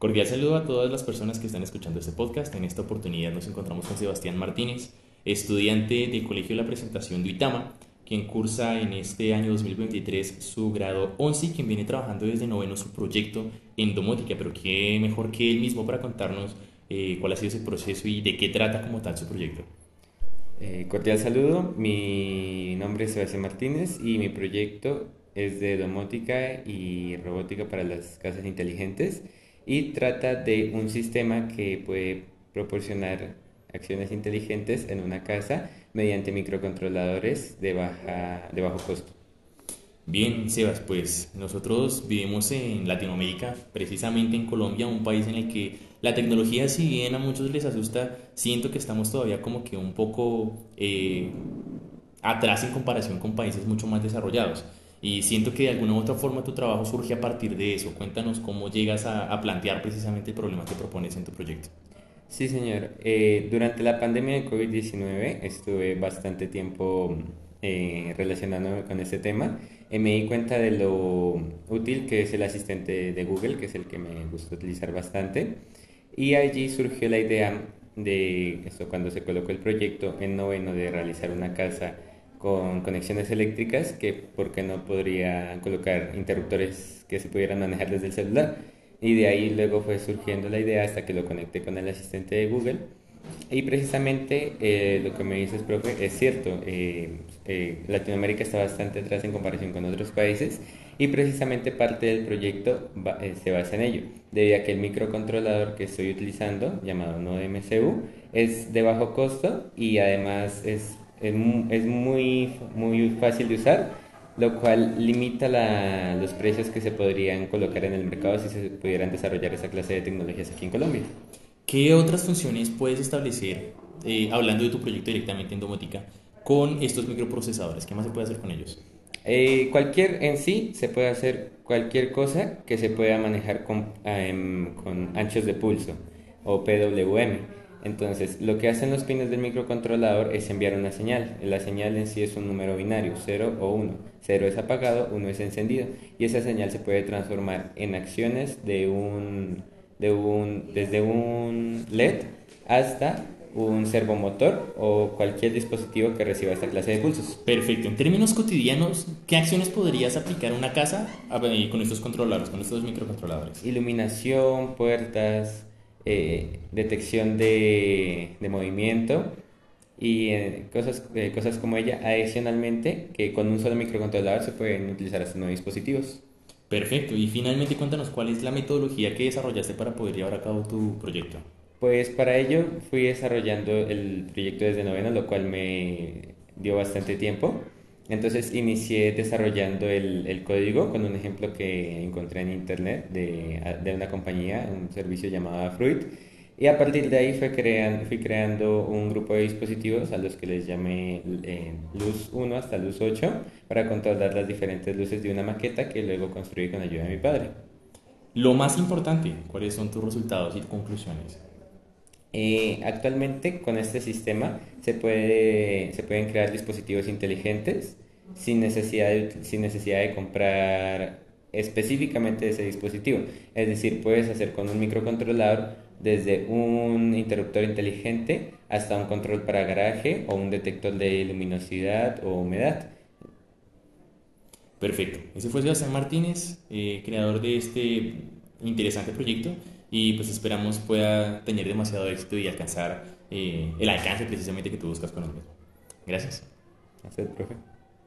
Cordial saludo a todas las personas que están escuchando este podcast. En esta oportunidad nos encontramos con Sebastián Martínez, estudiante de Colegio de la Presentación de Uitama, quien cursa en este año 2023 su grado 11 y quien viene trabajando desde noveno su proyecto en domótica. Pero qué mejor que él mismo para contarnos eh, cuál ha sido ese proceso y de qué trata como tal su proyecto. Eh, cordial saludo, mi nombre es Sebastián Martínez y mi proyecto es de domótica y robótica para las casas inteligentes y trata de un sistema que puede proporcionar acciones inteligentes en una casa mediante microcontroladores de, baja, de bajo costo. Bien, Sebas, pues nosotros vivimos en Latinoamérica, precisamente en Colombia, un país en el que la tecnología, si bien a muchos les asusta, siento que estamos todavía como que un poco eh, atrás en comparación con países mucho más desarrollados. Y siento que de alguna u otra forma tu trabajo surge a partir de eso. Cuéntanos cómo llegas a, a plantear precisamente el problema que propones en tu proyecto. Sí, señor. Eh, durante la pandemia de COVID-19 estuve bastante tiempo eh, relacionándome con este tema y me di cuenta de lo útil que es el asistente de Google, que es el que me gusta utilizar bastante. Y allí surgió la idea de esto cuando se colocó el proyecto en noveno de realizar una casa con conexiones eléctricas que por qué no podría colocar interruptores que se pudieran manejar desde el celular. Y de ahí luego fue surgiendo la idea hasta que lo conecté con el asistente de Google. Y precisamente eh, lo que me dices, profe, es cierto. Eh, eh, Latinoamérica está bastante atrás en comparación con otros países y precisamente parte del proyecto se basa en ello, debido a que el microcontrolador que estoy utilizando, llamado Node MCU, es de bajo costo y además es es, es muy, muy fácil de usar, lo cual limita la, los precios que se podrían colocar en el mercado si se pudieran desarrollar esa clase de tecnologías aquí en Colombia. ¿Qué otras funciones puedes establecer, eh, hablando de tu proyecto directamente en domótica, con estos microprocesadores? ¿Qué más se puede hacer con ellos? Eh, cualquier en sí se puede hacer cualquier cosa que se pueda manejar con, em, con anchos de pulso o PWM. Entonces, lo que hacen los pines del microcontrolador es enviar una señal. La señal en sí es un número binario, 0 o 1. 0 es apagado, 1 es encendido. Y esa señal se puede transformar en acciones de un, de un, desde un LED hasta un servomotor o cualquier dispositivo que reciba esta clase de pulsos. Perfecto. En términos cotidianos, ¿qué acciones podrías aplicar en una casa con estos controladores, con estos microcontroladores? Iluminación, puertas, eh, detección de, de, movimiento y eh, cosas, eh, cosas como ella. Adicionalmente, que con un solo microcontrolador se pueden utilizar hasta nueve dispositivos. Perfecto. Y finalmente cuéntanos cuál es la metodología que desarrollaste para poder llevar a cabo tu proyecto. Pues para ello fui desarrollando el proyecto desde noveno, lo cual me dio bastante tiempo. Entonces inicié desarrollando el, el, código con un ejemplo que encontré en internet de, de, una compañía, un servicio llamado Fruit. Y a partir de ahí fue creando, fui creando un grupo de dispositivos a los que les llamé eh, Luz 1 hasta Luz 8 para controlar las diferentes luces de una maqueta que luego construí con ayuda de mi padre. Lo más importante, ¿cuáles son tus resultados y conclusiones? Eh, actualmente con este sistema se, puede, se pueden crear dispositivos inteligentes sin necesidad, de, comprar específicamente ese dispositivo. Es decir, puedes hacer con un microcontrolador desde un interruptor inteligente hasta un control para garaje o un detector de luminosidad o humedad. Perfecto. Ese fue Sebastián Martínez, eh, creador de este interesante proyecto y pues esperamos pueda tener demasiado éxito y alcanzar eh, el alcance precisamente que tú buscas con el mismo. Gracias. Gracias, profe.